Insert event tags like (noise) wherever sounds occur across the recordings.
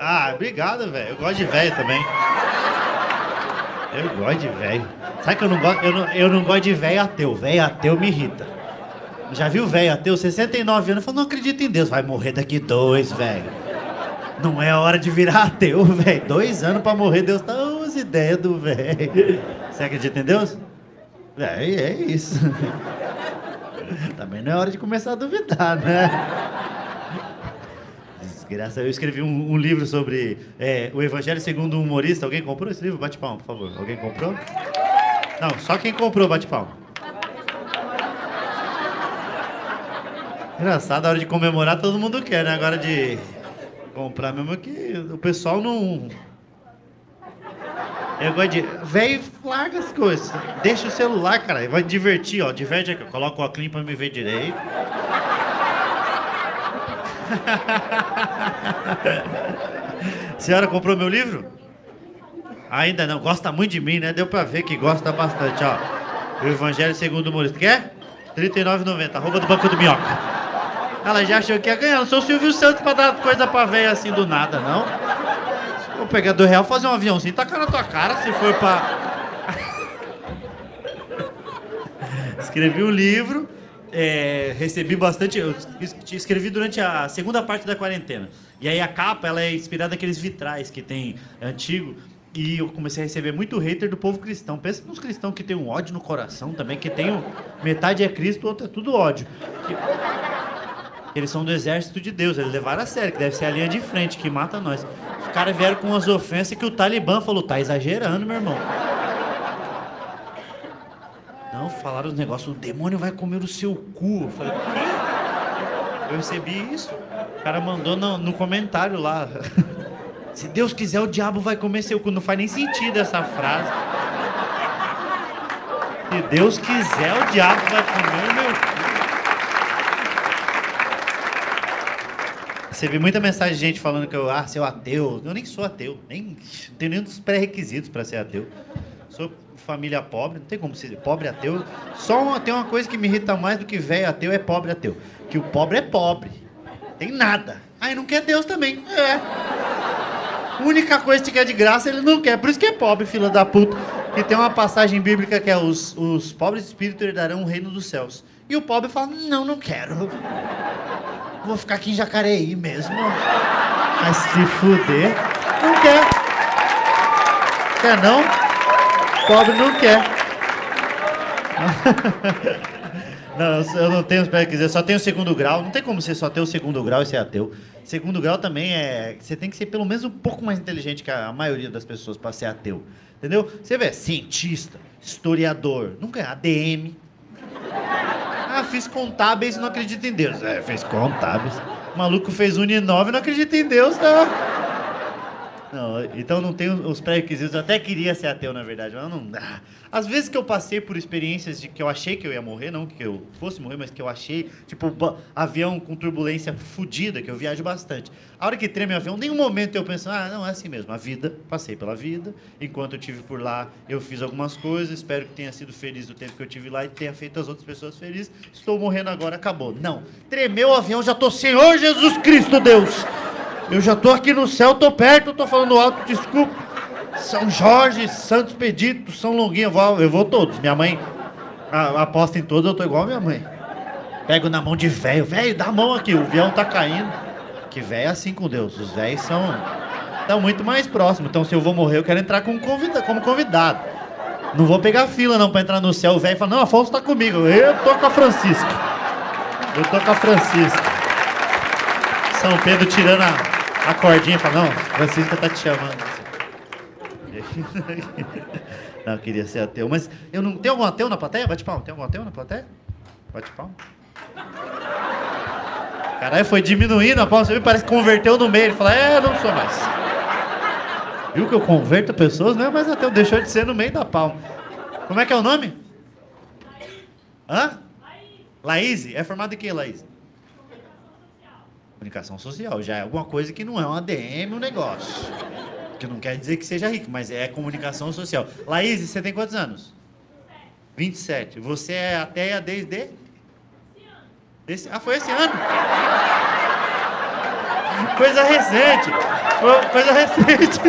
Ah, obrigado, velho. Eu gosto de velho também. Eu gosto de velho. Sabe que eu não gosto? Eu não, eu não gosto de velho ateu. Velho ateu me irrita. Já viu velho ateu? 69 anos, falou, não acredito em Deus. Vai morrer daqui dois, velho. Não é hora de virar ateu, (laughs) velho. Dois anos pra morrer, Deus tá as ideias do velho. Você acredita em Deus? É, é isso. (laughs) Também não é hora de começar a duvidar, né? Desgraça. Eu escrevi um, um livro sobre é, o Evangelho segundo um humorista. Alguém comprou esse livro? Bate palma, por favor. Alguém comprou? Não, só quem comprou, bate palma. Engraçado, a hora de comemorar todo mundo quer, né? Agora de comprar mesmo que o pessoal não. Eu gosto de. Velho, larga as coisas. Deixa o celular, cara. Vai divertir, ó. Diverte aqui. Coloca o óculos pra me ver direito. A (laughs) senhora comprou meu livro? Ainda não. Gosta muito de mim, né? Deu pra ver que gosta bastante, ó. O Evangelho segundo o humorista. Quer? R$ 39,90. Arroba do Banco do Minhoca. Ela já achou que ia ganhar. Não sou o Silvio Santos pra dar coisa pra velha assim do nada, não. Vou pegar do real, fazer um aviãozinho, tacar na tua cara se for pra. (laughs) Escrevi um livro, é, recebi bastante. Eu escrevi durante a segunda parte da quarentena. E aí a capa ela é inspirada naqueles vitrais que tem antigo. E eu comecei a receber muito hater do povo cristão. Pensa nos cristãos que tem um ódio no coração também, que tem um, metade é Cristo, outra é tudo ódio. Que, eles são do exército de Deus, eles levaram a sério, que deve ser a linha de frente que mata nós. Os caras vieram com umas ofensas que o Talibã falou, tá exagerando, meu irmão. Não, falaram os negócios, o demônio vai comer o seu cu. Eu falei, quê? Eu recebi isso. O cara mandou no, no comentário lá. (laughs) Se Deus quiser, o diabo vai comer seu cu. Não faz nem sentido essa frase. Se Deus quiser, o diabo vai comer meu cu. Recebi muita mensagem de gente falando que eu, ah, sou ateu. Eu nem sou ateu, nem não tenho nenhum dos pré-requisitos para ser ateu. Sou família pobre, não tem como ser pobre ateu. Só uma, tem uma coisa que me irrita mais do que velho ateu é pobre ateu. Que o pobre é pobre. Tem nada. Aí não quer Deus também. É. A única coisa que quer de graça ele não quer. Por isso que é pobre, fila da puta. E tem uma passagem bíblica que é os, os pobres de espírito herdarão o reino dos céus. E o pobre fala, não, não quero vou ficar aqui em Jacareí mesmo. Mas se fuder, não quer. Quer não? Pobre não quer. (laughs) Não, eu não tenho, dizer, só tenho segundo grau. Não tem como você só ter o segundo grau e ser ateu. Segundo grau também é. Você tem que ser pelo menos um pouco mais inteligente que a maioria das pessoas para ser ateu. Entendeu? Você vê, cientista, historiador, nunca é ADM, ah, fiz contábeis e não acredito em Deus. É, fez contábeis. O maluco fez Uninove e não acredita em Deus, tá? Não, então não tenho os pré-requisitos. Eu até queria ser ateu, na verdade, mas não dá. Às vezes que eu passei por experiências de que eu achei que eu ia morrer, não que eu fosse morrer, mas que eu achei, tipo, avião com turbulência fodida, que eu viajo bastante. A hora que treme o avião, nenhum momento eu penso, ah, não, é assim mesmo. A vida, passei pela vida. Enquanto eu tive por lá, eu fiz algumas coisas. Espero que tenha sido feliz o tempo que eu tive lá e tenha feito as outras pessoas felizes. Estou morrendo agora, acabou. Não. Tremeu o avião, já tô, Senhor Jesus Cristo, Deus. Eu já tô aqui no céu, tô perto, tô falando alto, desculpa. São Jorge, Santos Pedito, São Longuinho, eu vou, eu vou todos. Minha mãe aposta em todos, eu tô igual a minha mãe. Pego na mão de velho, velho, dá a mão aqui, o avião tá caindo. Que velho é assim com Deus, os velhos são estão muito mais próximos. Então se eu vou morrer, eu quero entrar como convidado. Como convidado. Não vou pegar fila não para entrar no céu. O velho fala: "Não, Afonso tá comigo. Eu tô com a Francisca. Eu tô com a Francisca." São Pedro tirando a, a cordinha, fala: "Não, Francisca tá te chamando." (laughs) não, queria ser ateu. Mas eu não. Tem algum ateu na plateia? Bate palma. Tem algum ateu na plateia? Bate palma. Caralho, foi diminuindo a palma. Você viu? Parece que converteu no meio. Ele fala, é, não sou mais. Viu que eu converto pessoas? Não é mais ateu. Deixou de ser no meio da palma. Como é que é o nome? Hã? Laís. É formado em que, Laís? Comunicação social. Já é alguma coisa que não é um ADM, um negócio. Que não quer dizer que seja rico, mas é comunicação social. Laís, você tem quantos anos? 27. Você é ateia desde? Esse... Ah, foi esse ano? Coisa recente. Coisa recente.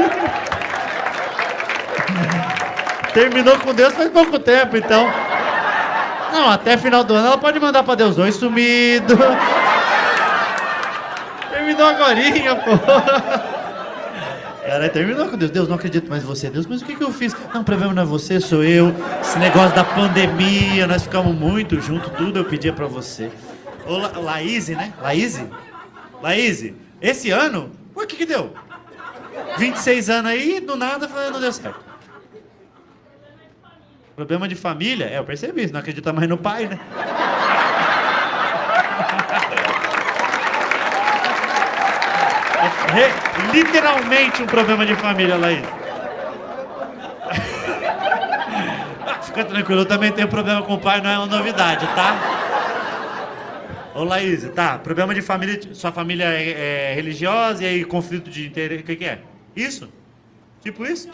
Terminou com Deus faz pouco tempo, então. Não, até final do ano ela pode mandar pra Deus oi sumido. Terminou agora, pô. Cara, terminou com Deus. Deus, não acredito mais em você. Deus, mas o que, que eu fiz? Não, o problema não é você, sou eu. Esse negócio da pandemia, nós ficamos muito juntos, tudo eu pedia pra você. Ô, La né? Laís? Laís, esse ano, o que que deu? 26 anos aí, do nada, não deu certo. Problema de família? É, eu percebi, não acredita mais no pai, né? (laughs) É, literalmente um problema de família, Laís. (laughs) Fica tranquilo, eu também tenho problema com o pai, não é uma novidade, tá? Ô Laís, tá, problema de família, sua família é, é religiosa e aí conflito de interesse, o que, que é? Isso? Tipo isso?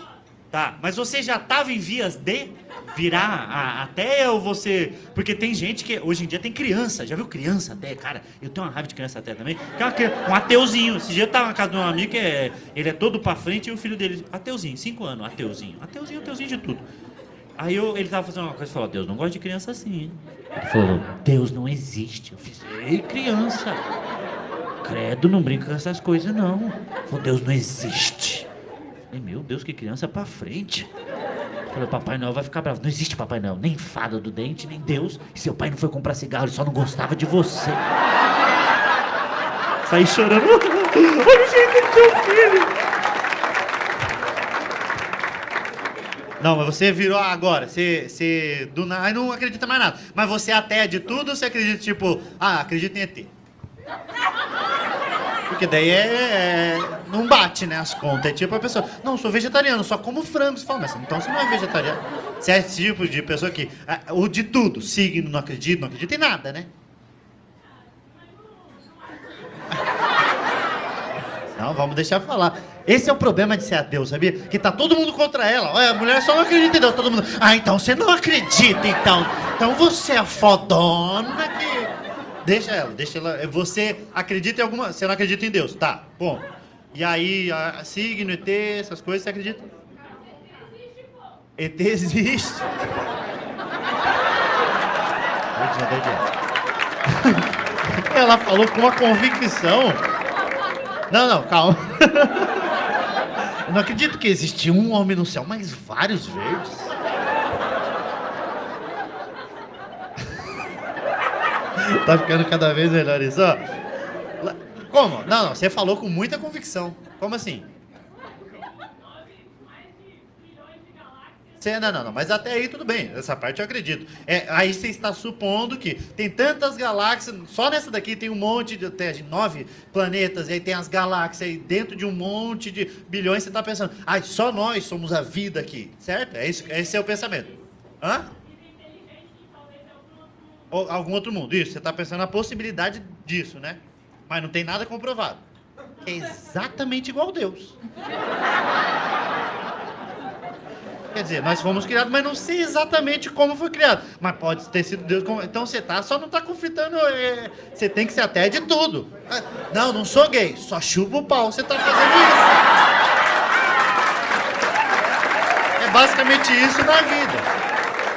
Tá, mas você já estava em vias de virar a, até ou você. Porque tem gente que. Hoje em dia tem criança, já viu criança até? Cara, eu tenho uma raiva de criança até também. Um ateuzinho. Esse dia eu tava na casa de um amigo que é, ele é todo pra frente e o filho dele. Ateuzinho, 5 anos, ateuzinho. Ateuzinho, ateuzinho de tudo. Aí eu, ele tava fazendo uma coisa e falou: Deus não gosta de criança assim. Ele falou: Deus não existe. Eu fiz: Ei, criança. Credo, não brinca com essas coisas, não. Falou: Deus não existe. Falei, meu Deus, que criança pra frente. Falei, Papai Noel vai ficar bravo. Não existe Papai Noel, nem fada do dente, nem Deus. E seu pai não foi comprar cigarro, ele só não gostava de você. Saí chorando. (laughs) Olha o jeito do seu filho. Não, mas você virou agora. Você, você do nada, não acredita mais nada. Mas você até de tudo você acredita, tipo, ah, acredita em ET? Porque daí é, é, Não bate, né? As contas. É tipo a pessoa. Não, sou vegetariano, só como frango. Você fala, mas então você não é vegetariano. Você é tipo de pessoa que. Ah, o de tudo. Signo, não acredita, não acredita em nada, né? (laughs) Não, vamos deixar falar. Esse é o problema de ser ateu, sabia? Que tá todo mundo contra ela. Olha, a mulher só não acredita em Deus, todo mundo. Ah, então você não acredita, então. Então você é fodona que. Deixa ela, deixa ela. Você acredita em alguma. Você não acredita em Deus, tá? Bom. E aí, a, signo, ET, essas coisas, você acredita? ET existe. (laughs) Ela falou com uma convicção. Não, não, calma. (laughs) Eu não acredito que existe um homem no céu, mas vários verdes. (laughs) tá ficando cada vez melhor isso, ó. Como? Não, não, você falou com muita convicção. Como assim? Você, não, não, não, mas até aí tudo bem, essa parte eu acredito. É, aí você está supondo que tem tantas galáxias, só nessa daqui tem um monte de, até de nove planetas, e aí tem as galáxias, aí dentro de um monte de bilhões, você está pensando, ah, só nós somos a vida aqui, certo? É isso, esse é o pensamento. Hã? Algum outro mundo. Isso, você está pensando na possibilidade disso, né? Mas não tem nada comprovado. É exatamente igual Deus. Quer dizer, nós fomos criados, mas não sei exatamente como foi criado. Mas pode ter sido Deus. Então você tá, só não está conflitando. É... Você tem que ser até de tudo. Não, não sou gay, só chupa o pau. Você está fazendo isso. É basicamente isso na vida.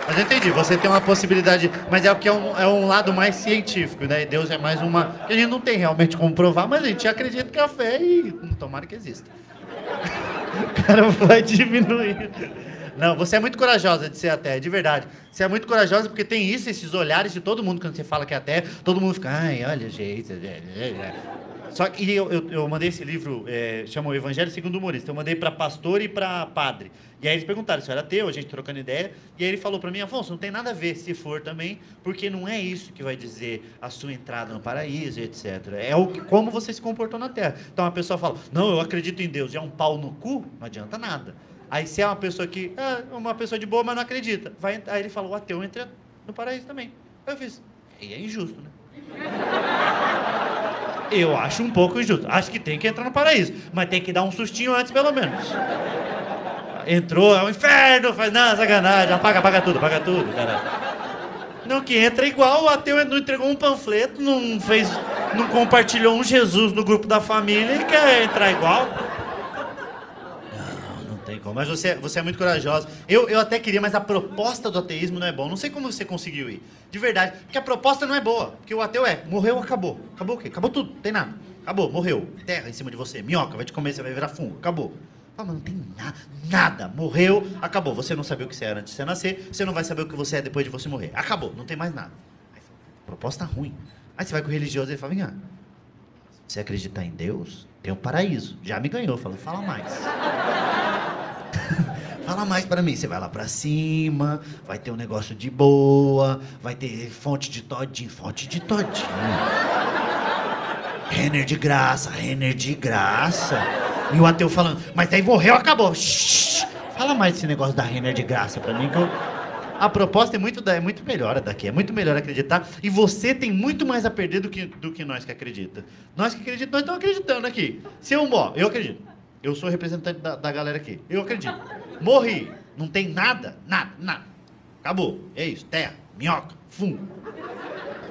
Mas eu entendi, você tem uma possibilidade, mas é o que é um, é um lado mais científico, né? E Deus é mais uma. que a gente não tem realmente como provar, mas a gente acredita que a fé e. Tomara que exista. (laughs) o cara vai diminuir. Não, você é muito corajosa de ser até, de verdade. Você é muito corajosa porque tem isso, esses olhares de todo mundo quando você fala que é até, todo mundo fica, ai, olha o jeito. Só que eu, eu, eu mandei esse livro, é, chama o Evangelho segundo o Humorista. Eu mandei para pastor e para padre. E aí eles perguntaram se eu era teu, a gente trocando ideia. E aí ele falou para mim, Afonso, não tem nada a ver se for também, porque não é isso que vai dizer a sua entrada no paraíso, etc. É o que, como você se comportou na Terra. Então a pessoa fala, não, eu acredito em Deus, e é um pau no cu, não adianta nada. Aí se é uma pessoa que, é uma pessoa de boa, mas não acredita, vai, aí ele falou, o ateu entra no paraíso também. Aí eu fiz, e é injusto, né? (laughs) Eu acho um pouco injusto. Acho que tem que entrar no paraíso, mas tem que dar um sustinho antes, pelo menos. Entrou, é um inferno, faz, não, sacanagem, apaga, apaga tudo, apaga tudo, cara. Não, que entra igual, o ateu não entregou um panfleto, não fez, não compartilhou um Jesus no grupo da família e quer entrar igual. Como. Mas você, você é muito corajosa. Eu, eu até queria, mas a proposta do ateísmo não é boa. Não sei como você conseguiu ir. De verdade. Porque a proposta não é boa. Porque o ateu é, morreu, acabou. Acabou o quê? Acabou tudo. Tem nada. Acabou, morreu. Terra em cima de você. Minhoca, vai te comer, você vai virar fungo. Acabou. Ah, mas não tem nada. Nada. Morreu, acabou. Você não sabia o que você era antes de você nascer. Você não vai saber o que você é depois de você morrer. Acabou. Não tem mais nada. Aí, proposta ruim. Aí você vai com o religioso e ele fala, vem cá. Você acreditar em Deus? Tem um paraíso. Já me ganhou. Fala, fala mais. (laughs) Fala mais para mim. Você vai lá para cima, vai ter um negócio de boa, vai ter fonte de todinho, fonte de todinho. Renner de graça, Renner de graça. E o ateu falando, mas aí morreu, acabou. Shhh. Fala mais desse negócio da Renner de graça para mim que eu... A proposta é muito, é muito melhor daqui, é muito melhor acreditar. E você tem muito mais a perder do que, do que nós que acredita. Nós que acreditamos, nós estamos acreditando aqui. Se eu morro, eu acredito. Eu sou representante da, da galera aqui. Eu acredito. Morri. Não tem nada, nada, nada. Acabou. É isso. Terra, minhoca, fungo.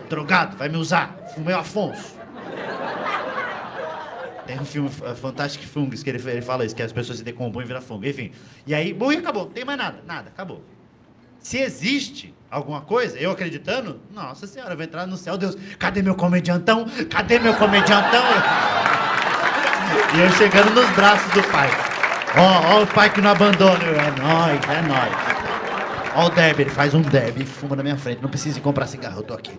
Drogado, vai me usar. Fumei Afonso. Tem um filme uh, Fantastic Fungus que ele, ele fala isso, que as pessoas se decompõem e viram fungo. Enfim. E aí, morri, acabou. Não tem mais nada. Nada, acabou. Se existe alguma coisa, eu acreditando, nossa senhora, eu vou entrar no céu, Deus, cadê meu comediantão? Cadê meu comediantão? E eu chegando nos braços do pai. Ó, ó o pai que não abandona. É nóis, é nóis. Ó o Deb, ele faz um Deb e fuma na minha frente. Não precisa ir comprar cigarro, eu tô aqui.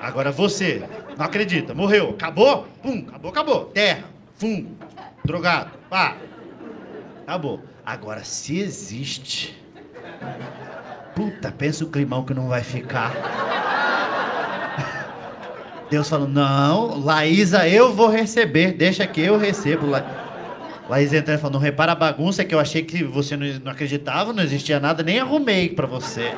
Agora você, não acredita, morreu, acabou? Pum, acabou, acabou. Terra, fungo, drogado, pá. Acabou. Agora, se existe. Puta, pensa o climão que não vai ficar. Deus falou: Não, Laísa, eu vou receber, deixa que eu recebo. La... Entrando e falou: Não repara a bagunça que eu achei que você não acreditava, não existia nada, nem arrumei pra você.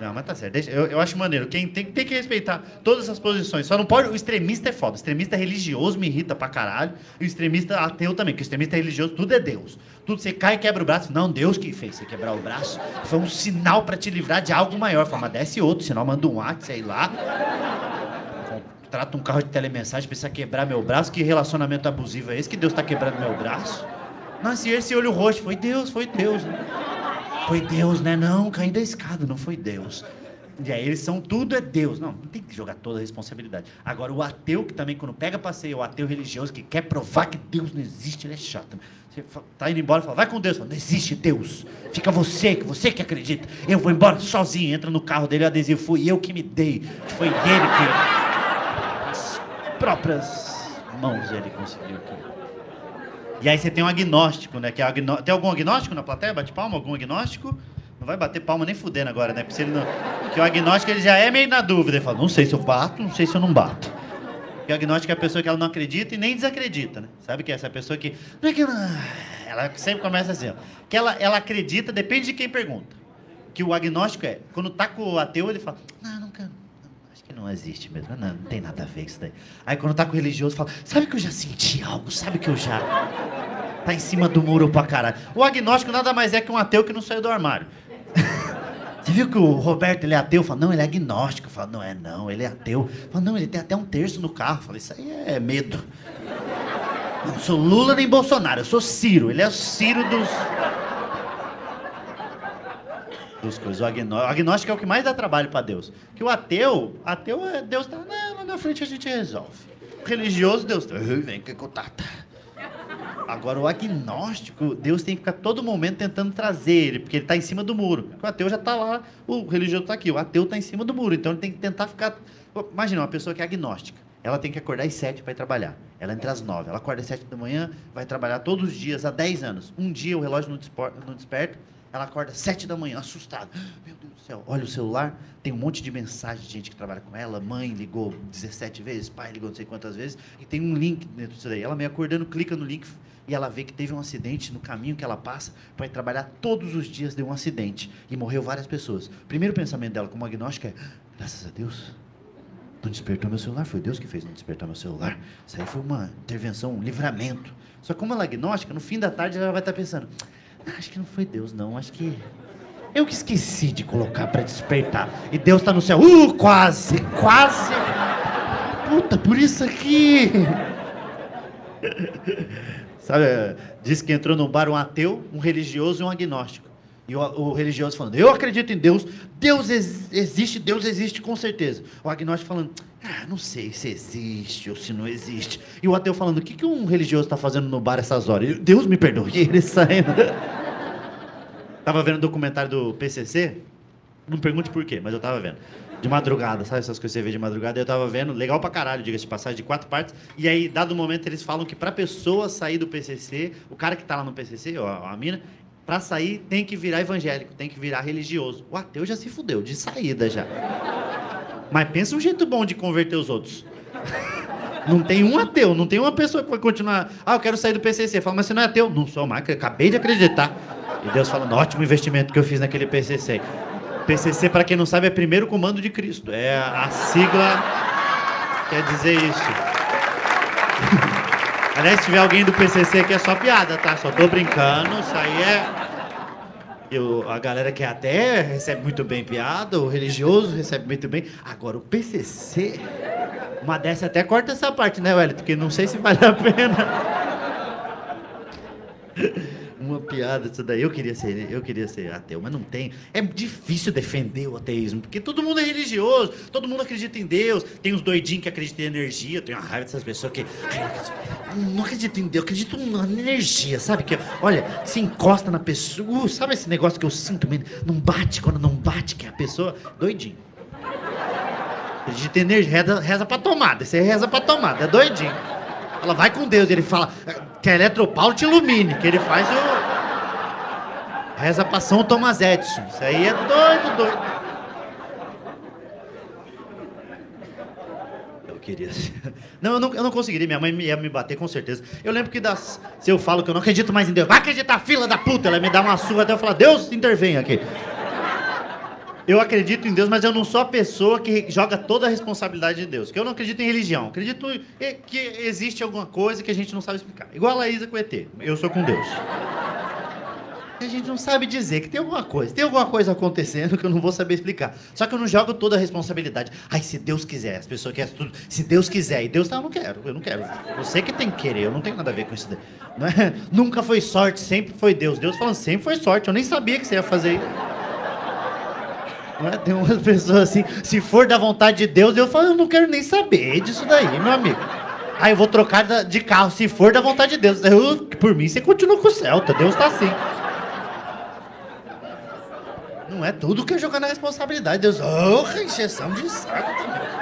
Não, mas tá certo. Deixa, eu, eu acho maneiro. Quem tem, tem que respeitar todas as posições. Só não pode. O extremista é foda. O extremista religioso me irrita pra caralho. E o extremista ateu também. Porque o extremista religioso, tudo é Deus. Tudo você cai e quebra o braço. Não, Deus que fez você quebrar o braço. Foi um sinal pra te livrar de algo maior. Fala, mas desce outro, senão manda um WhatsApp, sei lá. Trata um carro de telemensagem, precisa quebrar meu braço. Que relacionamento abusivo é esse que Deus tá quebrando meu braço? Nossa, e esse olho roxo? Foi Deus, foi Deus. Né? Foi Deus, né? Não, caí da escada, não foi Deus. E aí eles são tudo é Deus. Não, não tem que jogar toda a responsabilidade. Agora, o ateu que também, quando pega passeio, o ateu religioso que quer provar que Deus não existe, ele é chato. Você tá indo embora e fala, vai com Deus. Fala, não existe Deus. Fica você, que você que acredita. Eu vou embora sozinho. Entra no carro dele, o adesivo foi eu que me dei. Foi ele que. As próprias mãos ele conseguiu aqui. E aí você tem um agnóstico, né? Que é. Tem algum agnóstico na plateia? Bate palma? Algum agnóstico? Não vai bater palma nem fudendo agora, né? Porque, não... Porque o agnóstico ele já é meio na dúvida. Ele fala, não sei se eu bato, não sei se eu não bato. Porque o agnóstico é a pessoa que ela não acredita e nem desacredita, né? Sabe que é essa pessoa que. Não é que. Ela sempre começa assim, ó. Que ela, ela acredita, depende de quem pergunta. Que o agnóstico é, quando tá com o ateu, ele fala, não, nunca. Acho que não existe mesmo. Não, não tem nada a ver isso daí. Aí quando tá com o religioso, fala, sabe que eu já senti algo? Sabe que eu já. Tá em cima do muro pra caralho. O agnóstico nada mais é que um ateu que não saiu do armário. (laughs) Você viu que o Roberto ele é ateu? Fala, não, ele é agnóstico. Fala, não é não, ele é ateu. Fala, não, ele tem até um terço no carro. Fala, isso aí é medo. (laughs) Não sou Lula nem Bolsonaro, eu sou Ciro. Ele é o Ciro dos. Dos coisas. O agnóstico, o agnóstico é o que mais dá trabalho para Deus. Que o ateu, ateu é Deus tá. Não, lá na frente a gente resolve. O religioso, Deus tá. Vem que contato. Agora, o agnóstico, Deus tem que ficar todo momento tentando trazer ele, porque ele está em cima do muro. O ateu já está lá, o religioso está aqui. O ateu está em cima do muro, então ele tem que tentar ficar. Imagina, uma pessoa que é agnóstica. Ela tem que acordar às sete para ir trabalhar. Ela entra às nove. Ela acorda às sete da manhã, vai trabalhar todos os dias há dez anos. Um dia o relógio não desperta, ela acorda sete da manhã, assustada. Meu Deus do céu, olha o celular, tem um monte de mensagem de gente que trabalha com ela. Mãe ligou 17 vezes, pai ligou não sei quantas vezes, e tem um link dentro disso daí. Ela meio acordando, clica no link, e ela vê que teve um acidente no caminho que ela passa para trabalhar todos os dias deu um acidente e morreu várias pessoas. Primeiro pensamento dela como agnóstica é: graças a Deus, não despertou meu celular, foi Deus que fez não despertar meu celular. Isso aí foi uma intervenção, um livramento. Só que como ela é agnóstica, no fim da tarde ela vai estar pensando: acho que não foi Deus, não, acho que eu que esqueci de colocar para despertar. E Deus está no céu. Uh, quase, quase. Puta, por isso aqui. (laughs) Sabe, disse que entrou num bar um ateu, um religioso e um agnóstico. E o, o religioso falando, eu acredito em Deus, Deus ex existe, Deus existe com certeza. O agnóstico falando, ah, não sei se existe ou se não existe. E o ateu falando, o que, que um religioso está fazendo no bar essas horas? Deus me perdoe. E (laughs) ele saindo. tava vendo o documentário do PCC, não pergunte por quê, mas eu tava vendo. De madrugada, sabe essas coisas que você vê de madrugada? Eu tava vendo, legal pra caralho, diga-se de passagem, de quatro partes. E aí, dado momento, eles falam que pra pessoa sair do PCC, o cara que tá lá no PCC, ó, a mina, pra sair tem que virar evangélico, tem que virar religioso. O ateu já se fudeu, de saída já. Mas pensa um jeito bom de converter os outros. (laughs) Não tem um ateu, não tem uma pessoa que vai continuar. Ah, eu quero sair do PCC. Fala, mas você não é ateu? Não sou mais, acabei de acreditar. E Deus falando, ótimo investimento que eu fiz naquele PCC. PCC, para quem não sabe, é primeiro comando de Cristo. É a sigla quer dizer isso. (laughs) Aliás, se tiver alguém do PCC aqui é só piada, tá? Só tô brincando, isso aí é... Eu, a galera que é até recebe muito bem piada, o religioso recebe muito bem. Agora, o PCC... Uma dessa até corta essa parte, né, Wellington? Porque não sei se vale a pena. Uma piada isso daí. Eu queria ser, eu queria ser ateu, mas não tem. É difícil defender o ateísmo, porque todo mundo é religioso, todo mundo acredita em Deus. Tem uns doidinhos que acreditam em energia. Eu tenho uma raiva dessas pessoas que não acredito em Deus, eu acredito na energia, sabe? Que olha, se encosta na pessoa, sabe esse negócio que eu sinto, não bate quando não bate que é a pessoa doidinho. Acredita em energia, reza, reza pra tomada. Você reza pra tomada, é doidinho. Ela vai com Deus, ele fala que a Eletropaulo te ilumine, que ele faz o. Reza pra São Thomas Edison. Isso aí é doido, doido. Eu queria. (laughs) Não, eu não, eu não conseguiria. Minha mãe ia me bater com certeza. Eu lembro que das. Se eu falo que eu não acredito mais em Deus, vai acreditar, fila da puta! Ela me dá uma surra até eu falar, Deus intervém aqui. Eu acredito em Deus, mas eu não sou a pessoa que joga toda a responsabilidade de Deus. Que eu não acredito em religião. Acredito que existe alguma coisa que a gente não sabe explicar. Igual a Laísa com ET. Eu sou com Deus. E a gente não sabe dizer que tem alguma coisa. Tem alguma coisa acontecendo que eu não vou saber explicar. Só que eu não jogo toda a responsabilidade. Ai, se Deus quiser. As pessoas querem tudo. Se Deus quiser. E Deus tá, eu não quero. Eu não quero. Você que tem que querer. Eu não tenho nada a ver com isso. Não é? (laughs) Nunca foi sorte, sempre foi Deus. Deus falando, sempre foi sorte. Eu nem sabia que você ia fazer isso. É? Tem umas pessoas assim, se for da vontade de Deus, eu falo, eu não quero nem saber disso daí, meu amigo. Aí eu vou trocar de carro, se for da vontade de Deus. Eu, por mim, você continua com o Celta, Deus tá assim. Não é tudo que é jogar na responsabilidade. Deus, oh, encheção de saco também.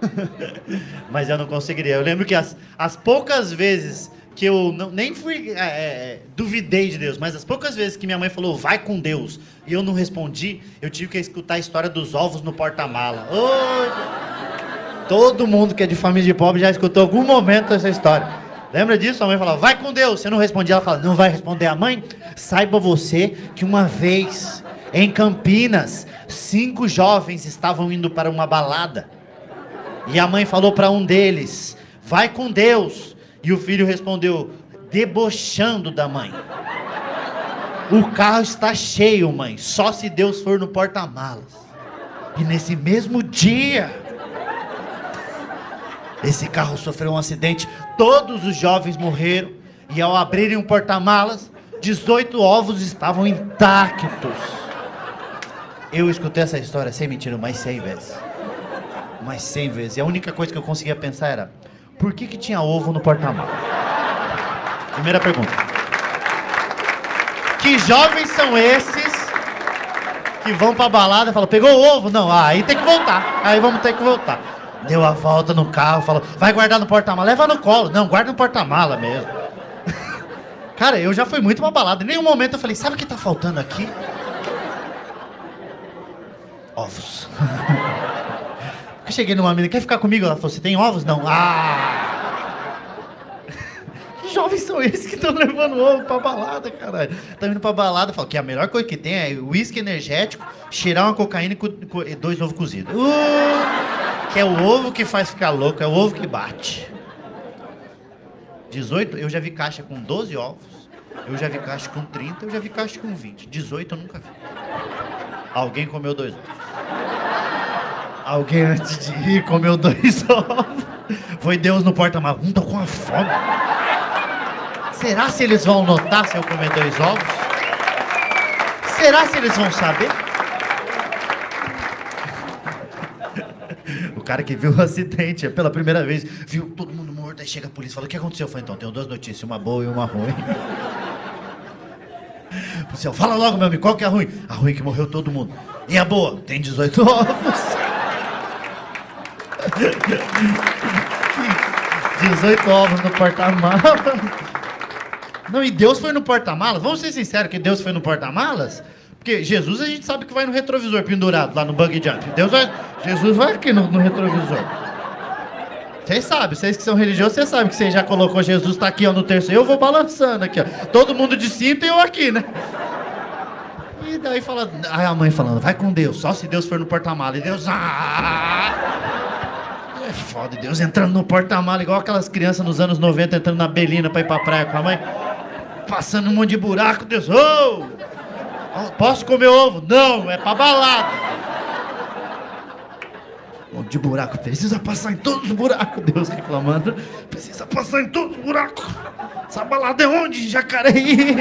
(laughs) Mas eu não conseguiria. Eu lembro que as, as poucas vezes que eu não, nem fui. É, é, duvidei de Deus, mas as poucas vezes que minha mãe falou, vai com Deus, e eu não respondi, eu tive que escutar a história dos ovos no porta-mala. Oh, todo mundo que é de família de pobre já escutou algum momento essa história. Lembra disso? A mãe falava, vai com Deus. Você não respondia, ela fala, não vai responder a mãe? Saiba você que uma vez, em Campinas, cinco jovens estavam indo para uma balada. E a mãe falou para um deles, vai com Deus. E o filho respondeu, debochando da mãe. O carro está cheio, mãe, só se Deus for no porta-malas. E nesse mesmo dia, esse carro sofreu um acidente, todos os jovens morreram, e ao abrirem o porta-malas, 18 ovos estavam intactos. Eu escutei essa história sem mentira mais 100 vezes. Mais 100 vezes. E a única coisa que eu conseguia pensar era: por que, que tinha ovo no porta-malas? Primeira pergunta. Que jovens são esses que vão pra balada e falam, pegou o ovo? Não, ah, aí tem que voltar. Aí vamos ter que voltar. Deu a volta no carro, falou, vai guardar no porta-mala, leva no colo. Não, guarda no porta-mala mesmo. (laughs) Cara, eu já fui muito pra balada. Em nenhum momento eu falei, sabe o que tá faltando aqui? Ovos. (laughs) Eu cheguei numa menina, quer ficar comigo? Ela falou, você tem ovos? Não. Ah! (laughs) Que jovens são esses que estão levando ovo pra balada, caralho? Tá indo pra balada, fala que a melhor coisa que tem é uísque energético, cheirar uma cocaína e, dois ovos cozidos. Uh! Que é o ovo que faz ficar louco, é o ovo que bate. 18, eu já vi caixa com 12 ovos. Eu já vi caixa com 30, eu já vi caixa com 20. 18 eu nunca vi. Alguém comeu dois ovos. Alguém antes de ir comeu dois (laughs) ovos. Foi Deus no porta-malas. Hum, tô com uma fome. Será se eles vão notar se eu comer dois ovos? Será se eles vão saber? Cara que viu o acidente pela primeira vez, viu todo mundo morto, aí chega a polícia e fala: O que aconteceu? Eu falei: Então, tenho duas notícias, uma boa e uma ruim. (laughs) O policial, fala logo, meu amigo, qual que é a ruim? A ruim é que morreu todo mundo. E a boa? Tem 18 ovos. (laughs) 18 ovos no porta-malas. Não, e Deus foi no porta-malas? Vamos ser sinceros que Deus foi no porta-malas? Porque Jesus a gente sabe que vai no retrovisor pendurado lá no bug jump. Deus vai, Jesus vai aqui no, no retrovisor. Vocês sabem, vocês que são religiosos, vocês sabem que você já colocou Jesus tá aqui ó, no terceiro. Eu vou balançando aqui, ó. Todo mundo de cinto e eu aqui, né? E daí fala, aí a mãe falando, vai com Deus, só se Deus for no porta-malas. E Deus, ah! É foda, Deus entrando no porta-malas, igual aquelas crianças nos anos 90 entrando na Belina pra ir pra praia com a mãe. Passando um monte de buraco, Deus, ô! Posso comer ovo? Não, é pra balada. De buraco, precisa passar em todos os buracos, Deus reclamando. Precisa passar em todos os buracos. Essa balada é onde, Jacareí?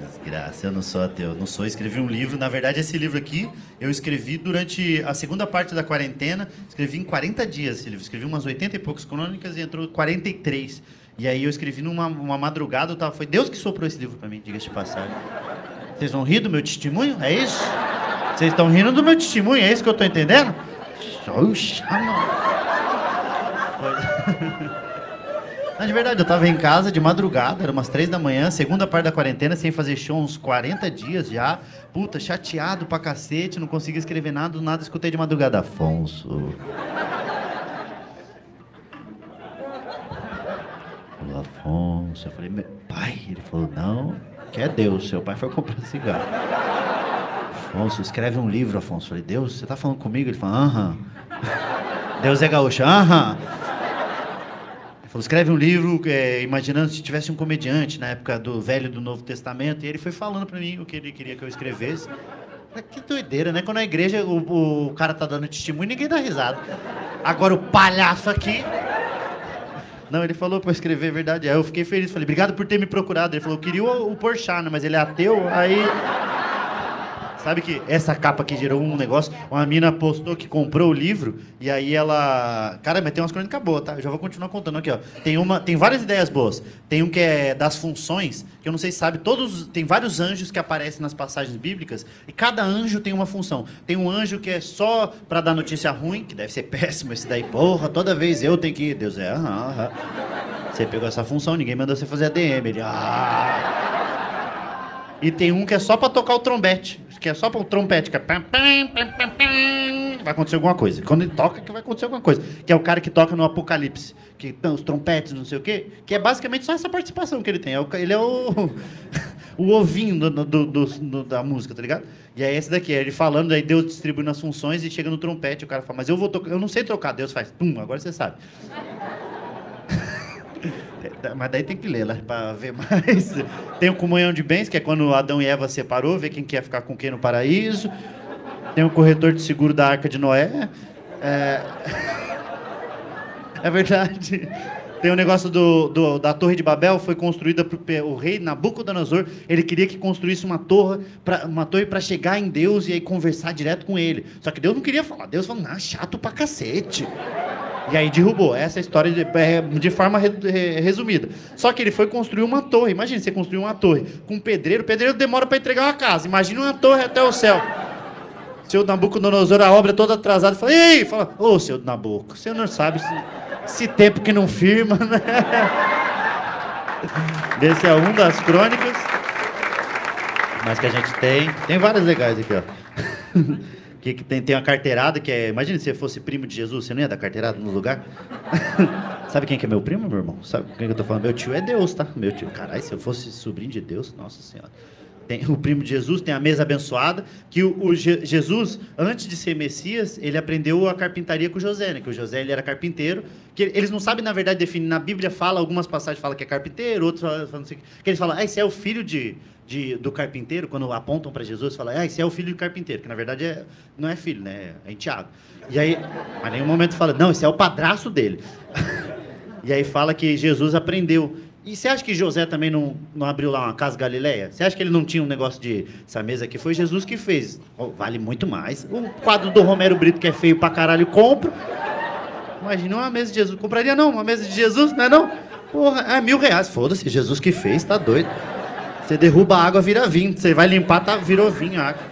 Desgraça, eu não sou ateu, não sou. Escrevi um livro, na verdade, esse livro aqui eu escrevi durante a segunda parte da quarentena. Escrevi em 40 dias esse livro. Escrevi umas 80 e poucas crônicas e entrou 43. E aí eu escrevi numa uma madrugada, eu tava, foi Deus que soprou esse livro para mim, diga-se de passagem. Vocês vão rir do meu testemunho? É isso? Vocês estão rindo do meu testemunho? É isso que eu estou entendendo? Não, (laughs) de verdade, eu tava em casa de madrugada, era umas três da manhã, segunda parte da quarentena, sem fazer show, uns 40 dias já. Puta, chateado pra cacete, não conseguia escrever nada, do nada escutei de madrugada. Afonso. Falou, Afonso. Eu falei, meu pai? Ele falou, não, que é Deus, seu pai foi comprar (laughs) cigarro. Afonso, escreve um livro, Afonso. Eu falei, Deus, você tá falando comigo? Ele falou, aham. (laughs) Deus é gaúcho, aham. Falou, escreve um livro é, imaginando se tivesse um comediante na época do Velho do Novo Testamento. E ele foi falando para mim o que ele queria que eu escrevesse. Que doideira, né? Quando a igreja, o, o cara tá dando testemunho, ninguém dá risada. Agora o palhaço aqui. Não, ele falou para escrever a verdade. Aí eu fiquei feliz. Falei, obrigado por ter me procurado. Ele falou, eu queria o, o Porchat, né? mas ele é ateu. Aí. Sabe que essa capa que gerou um negócio, uma mina postou que comprou o livro e aí ela. Cara, mas tem umas crônicas boas, tá? Eu já vou continuar contando aqui, ó. Tem, uma, tem várias ideias boas. Tem um que é das funções, que eu não sei se sabe, todos. Tem vários anjos que aparecem nas passagens bíblicas e cada anjo tem uma função. Tem um anjo que é só para dar notícia ruim, que deve ser (laughs) péssimo esse daí, porra, toda vez eu tenho que. Deus é, aham, aham. Você pegou essa função, ninguém mandou você fazer a DM. Ele, ah. E tem um que é só para tocar o trombete que é só para o trompete, que é... Vai acontecer alguma coisa. Quando ele toca, que vai acontecer alguma coisa. Que é o cara que toca no Apocalipse. Que os trompetes, não sei o quê. Que é basicamente só essa participação que ele tem. É ele é o, (laughs) o ovinho do, do, do, da música, tá ligado? E aí esse daqui, é ele falando, aí Deus distribuindo as funções e chega no trompete, o cara fala, mas eu vou tocar, eu não sei trocar. Deus faz, pum, agora você sabe. (laughs) Mas daí tem que ler, né? Pra ver mais. (laughs) Tem o comunhão de bens, que é quando Adão e Eva separou, ver quem quer ficar com quem no paraíso. Tem o corretor de seguro da Arca de Noé. É, (laughs) é verdade. Tem o negócio do, do, da Torre de Babel, foi construída por o rei Nabucodonosor. Ele queria que construísse uma torre para uma torre para chegar em Deus e aí conversar direto com ele. Só que Deus não queria falar. Deus falou: "Não, chato pra cacete". E aí derrubou. Essa é a história de, é, de forma re, resumida. Só que ele foi construir uma torre. Imagina você construir uma torre com um pedreiro. O pedreiro demora para entregar uma casa. Imagina uma torre até o céu. Seu Nabucodonosor, a obra toda atrasada, fala: Ei, fala, ô, seu Nabuco, senhor não sabe se, esse tempo que não firma, né? (laughs) Esse é um das crônicas. Mas que a gente tem. Tem várias legais aqui, ó. (laughs) Que, tem, tem uma carteirada que é. Imagina se você fosse primo de Jesus, você não ia dar carteirada no lugar? (laughs) Sabe quem que é meu primo, meu irmão? Sabe quem que eu tô falando? Meu tio é Deus, tá? Meu tio. Caralho, se eu fosse sobrinho de Deus, nossa senhora. Tem o primo de Jesus, tem a mesa abençoada, que o, o Je- Jesus, antes de ser Messias, ele aprendeu a carpintaria com José, né? Que o José ele era carpinteiro, que eles não sabem, na verdade, definir. Na Bíblia fala, algumas passagens falam que é carpinteiro, outras falam, não sei o que eles falam, ah, esse é o filho de, de, do carpinteiro, quando apontam para Jesus, falam, ah, esse é o filho do carpinteiro, que na verdade é, não é filho, né? É em Tiago. E aí, em nenhum momento fala, não, esse é o padrasto dele. (laughs) E aí fala que Jesus aprendeu. E você acha que José também não, não abriu lá uma casa Galileia? Você acha que ele não tinha um negócio de. Essa mesa aqui foi Jesus que fez. Oh, vale muito mais. O quadro do Romero Brito, que é feio pra caralho, compro. Imagina uma mesa de Jesus. Compraria não, uma mesa de Jesus, não é não? Porra, é mil reais. Foda-se, Jesus que fez, tá doido. Você derruba a água, vira vinho. Você vai limpar, tá, virou vinho a água.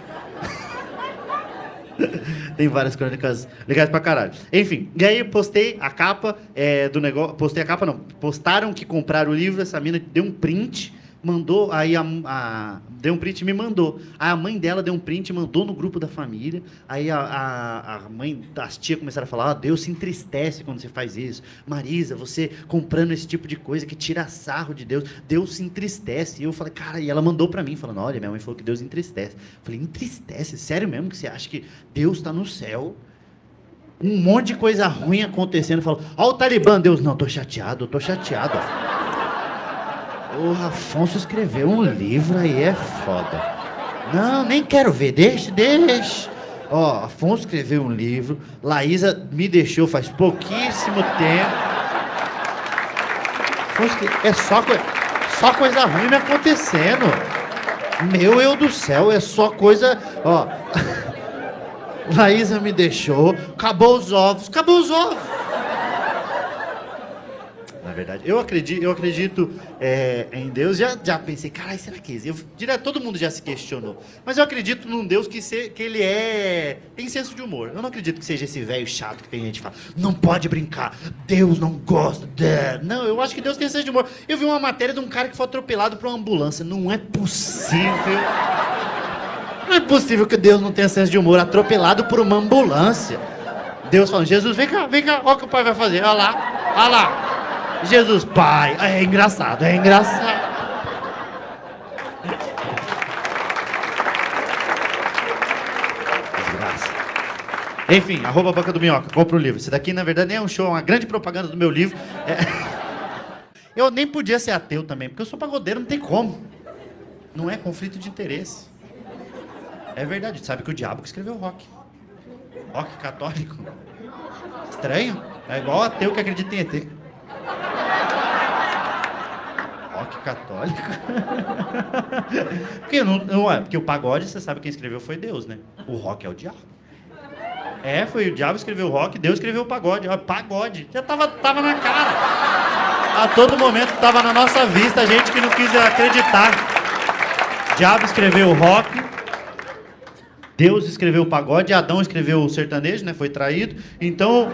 (laughs) Tem várias crônicas legais pra caralho. Enfim, e aí postei a capa é, do negócio. Postei a capa, não. Postaram que compraram o livro, essa mina deu um print, mandou, aí a, a- deu um print e me mandou. Aí a mãe dela deu um print e mandou no grupo da família. Aí a, a, a mãe, as tias começaram a falar: ah, Deus se entristece quando você faz isso. Marisa, você comprando esse tipo de coisa que tira sarro de Deus, Deus se entristece. E eu falei, cara, e ela mandou pra mim, falando: olha, minha mãe falou que Deus entristece. Eu falei, entristece? Sério mesmo que você acha que Deus está no céu? Um monte de coisa ruim acontecendo. Falou, ó o Talibã, Deus, não, tô chateado, tô chateado. O Afonso escreveu um livro aí, é foda. Não, nem quero ver, deixa, deixa. Ó, Afonso escreveu um livro, Laísa me deixou faz pouquíssimo tempo. Afonso, é só, só coisa ruim me acontecendo. Meu eu do céu, é só coisa. Ó. (laughs) Laísa me deixou, acabou os ovos, acabou os ovos. Verdade, eu acredito, eu acredito é, em Deus. Já, já pensei, caralho, será que é? Eu, direto, todo mundo já se questionou. Mas eu acredito num Deus que, se, que ele é. tem senso de humor. Eu não acredito que seja esse velho chato que tem gente que fala, não pode brincar, Deus não gosta. de-". Não, eu acho que Deus tem senso de humor. Eu vi uma matéria de um cara que foi atropelado por uma ambulância. Não é possível. Não é possível que Deus não tenha senso de humor, atropelado por uma ambulância. Deus falando, Jesus, vem cá, vem cá, olha o que o pai vai fazer, olha lá, olha lá. Jesus, pai, é engraçado, é engraçado. Desgraça. Enfim, arroba Banca do Minhoca, compra o livro. Esse daqui, na verdade, nem é um show, é uma grande propaganda do meu livro. É- (laughs) Eu nem podia ser ateu também, porque eu sou pagodeiro, não tem como. Não é conflito de interesse. É verdade, sabe que o diabo que escreveu rock. Rock católico. Estranho. É igual ateu que acredita em ET. Católico. (laughs) porque, não, não é, porque o pagode, você sabe quem escreveu foi Deus, né? O rock é o diabo. É, foi o diabo que escreveu o rock, Deus escreveu o pagode. Ó, pagode. Já tava, tava na cara. A todo momento tava na nossa vista, a gente que não quis acreditar. Diabo escreveu o rock, Deus escreveu o pagode, Adão escreveu o sertanejo, né? Foi traído. Então,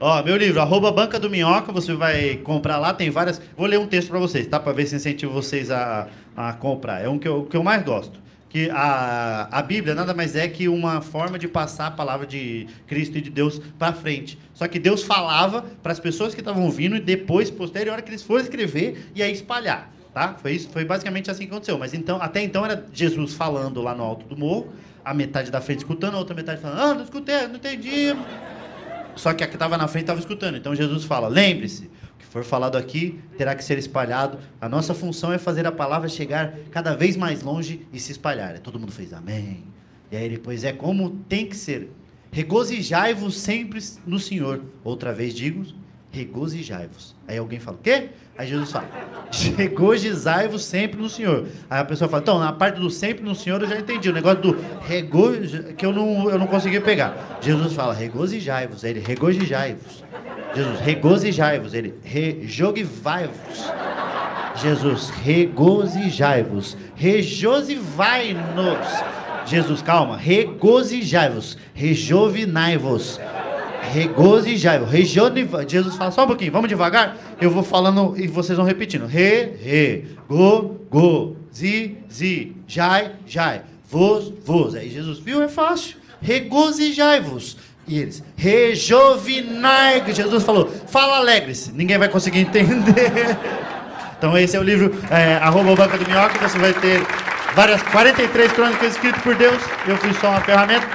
ó, meu livro, arroba Banca do Minhoca, você vai comprar lá, tem várias. Vou ler um texto para vocês, tá? Para ver se incentivo vocês a, a comprar. É um que eu, que eu mais gosto. Que a, a Bíblia nada mais é que uma forma de passar a palavra de Cristo e de Deus para frente. Só que Deus falava para as pessoas que estavam ouvindo e depois, posterior, que eles foram escrever e aí espalhar. Tá? Foi, isso, foi basicamente assim que aconteceu. Mas então, até então era Jesus falando lá no alto do morro, a metade da frente escutando, a outra metade falando, ah, não escutei, não entendi. Só que a que estava na frente estava escutando. Então Jesus fala: lembre-se, o que for falado aqui terá que ser espalhado. A nossa função é fazer a palavra chegar cada vez mais longe e se espalhar. Todo mundo fez amém. E aí depois é como tem que ser. Regozijai-vos sempre no Senhor. Outra vez digo, regozijai-vos. Aí alguém fala, o quê? Aí Jesus fala, regozijai-vos sempre no Senhor. Aí a pessoa fala, então, na parte do sempre no Senhor eu já entendi. O negócio do regozijo, que eu não, eu não consegui pegar. Jesus fala, regozijai-vos. Ele, regozijai-vos. Jesus, regozijai-vos. Ele, rejogivai-vos. Jesus, regozijai-vos. Rejosivai-nos. Jesus, calma. Regozijai-vos. Rejovinai-vos. Regozijai-vos. Rejoniva- Jesus fala só um pouquinho, vamos devagar? Eu vou falando e vocês vão repetindo. Re, re, go, go, zi, zi, jai, jai, vos, vos. Aí Jesus, viu? É fácil. Regozijai-vos. E eles, rejovinai. Jesus falou, fala alegre-se. Ninguém vai conseguir entender. (laughs) Então esse é o livro é, arroba Banca do Minhoca, você vai ter várias 43 crônicas escritas por Deus, eu fui só uma ferramenta.